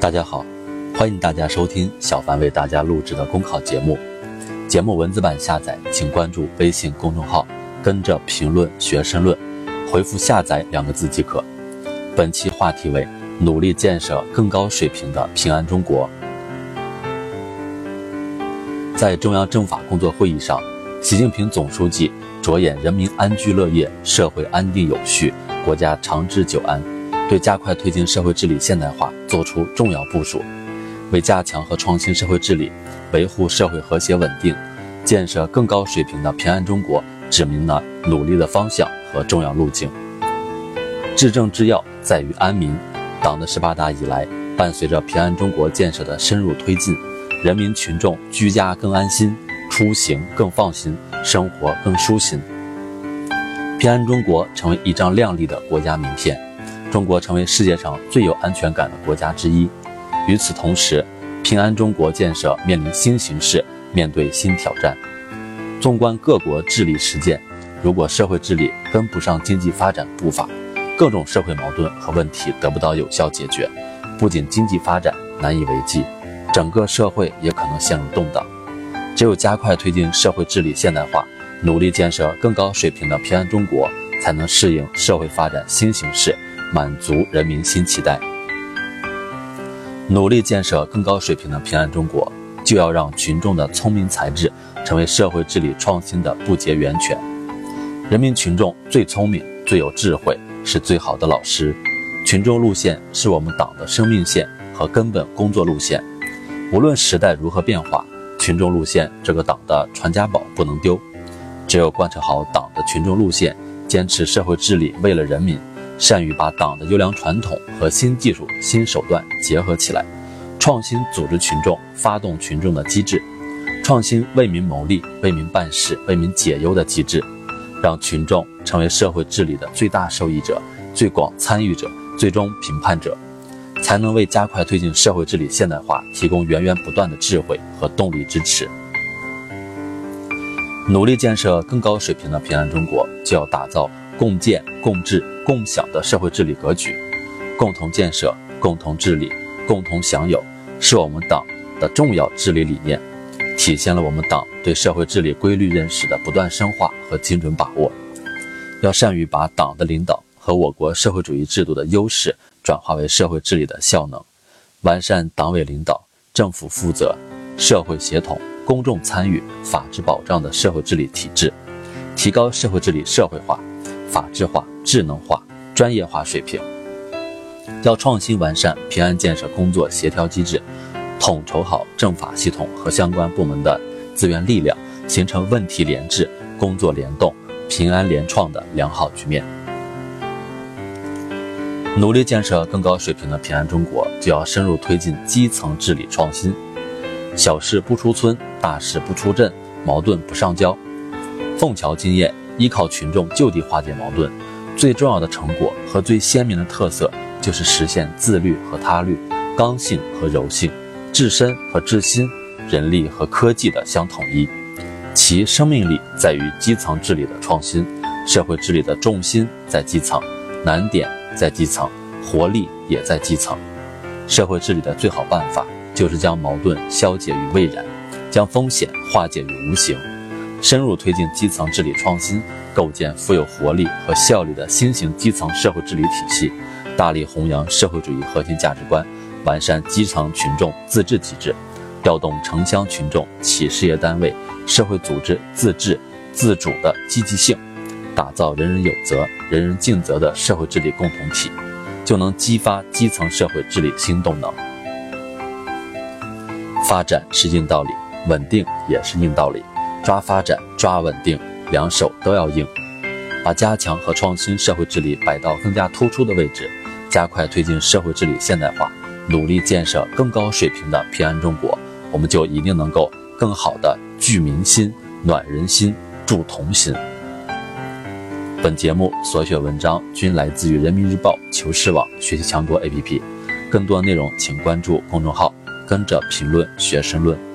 大家好，欢迎大家收听小凡为大家录制的公考节目。节目文字版下载，请关注微信公众号，跟着评论学申论，回复“下载”两个字即可。本期话题为努力建设更高水平的平安中国。在中央政法工作会议上，习近平总书记着眼人民安居乐业、社会安定有序、国家长治久安。对加快推进社会治理现代化作出重要部署，为加强和创新社会治理，维护社会和谐稳定，建设更高水平的平安中国指明了努力的方向和重要路径。治政之要在于安民。党的十八大以来，伴随着平安中国建设的深入推进，人民群众居家更安心，出行更放心，生活更舒心。平安中国成为一张亮丽的国家名片。中国成为世界上最有安全感的国家之一。与此同时，平安中国建设面临新形势，面对新挑战。纵观各国治理实践，如果社会治理跟不上经济发展步伐，各种社会矛盾和问题得不到有效解决，不仅经济发展难以为继，整个社会也可能陷入动荡。只有加快推进社会治理现代化，努力建设更高水平的平安中国，才能适应社会发展新形势。满足人民新期待，努力建设更高水平的平安中国，就要让群众的聪明才智成为社会治理创新的不竭源泉。人民群众最聪明、最有智慧，是最好的老师。群众路线是我们党的生命线和根本工作路线。无论时代如何变化，群众路线这个党的传家宝不能丢。只有贯彻好党的群众路线，坚持社会治理为了人民。善于把党的优良传统和新技术、新手段结合起来，创新组织群众、发动群众的机制，创新为民谋利、为民办事、为民解忧的机制，让群众成为社会治理的最大受益者、最广参与者、最终评判者，才能为加快推进社会治理现代化提供源源不断的智慧和动力支持。努力建设更高水平的平安中国，就要打造。共建、共治、共享的社会治理格局，共同建设、共同治理、共同享有，是我们党的重要治理理念，体现了我们党对社会治理规律认识的不断深化和精准把握。要善于把党的领导和我国社会主义制度的优势转化为社会治理的效能，完善党委领导、政府负责、社会协同、公众参与、法治保障的社会治理体制，提高社会治理社会化。法治化、智能化、专业化水平，要创新完善平安建设工作协调机制，统筹好政法系统和相关部门的资源力量，形成问题联治、工作联动、平安联创的良好局面。努力建设更高水平的平安中国，就要深入推进基层治理创新。小事不出村，大事不出镇，矛盾不上交。凤桥经验。依靠群众就地化解矛盾，最重要的成果和最鲜明的特色，就是实现自律和他律、刚性和柔性、治身和治心、人力和科技的相统一。其生命力在于基层治理的创新，社会治理的重心在基层，难点在基层，活力也在基层。社会治理的最好办法，就是将矛盾消解于未然，将风险化解于无形。深入推进基层治理创新，构建富有活力和效率的新型基层社会治理体系，大力弘扬社会主义核心价值观，完善基层群众自治体制，调动城乡群众、企事业单位、社会组织自治自主的积极性，打造人人有责、人人尽责的社会治理共同体，就能激发基层社会治理新动能。发展是硬道理，稳定也是硬道理。抓发展，抓稳定，两手都要硬，把加强和创新社会治理摆到更加突出的位置，加快推进社会治理现代化，努力建设更高水平的平安中国，我们就一定能够更好的聚民心、暖人心、助同心。本节目所选文章均来自于人民日报、求是网、学习强国 APP，更多内容请关注公众号，跟着评论学申论。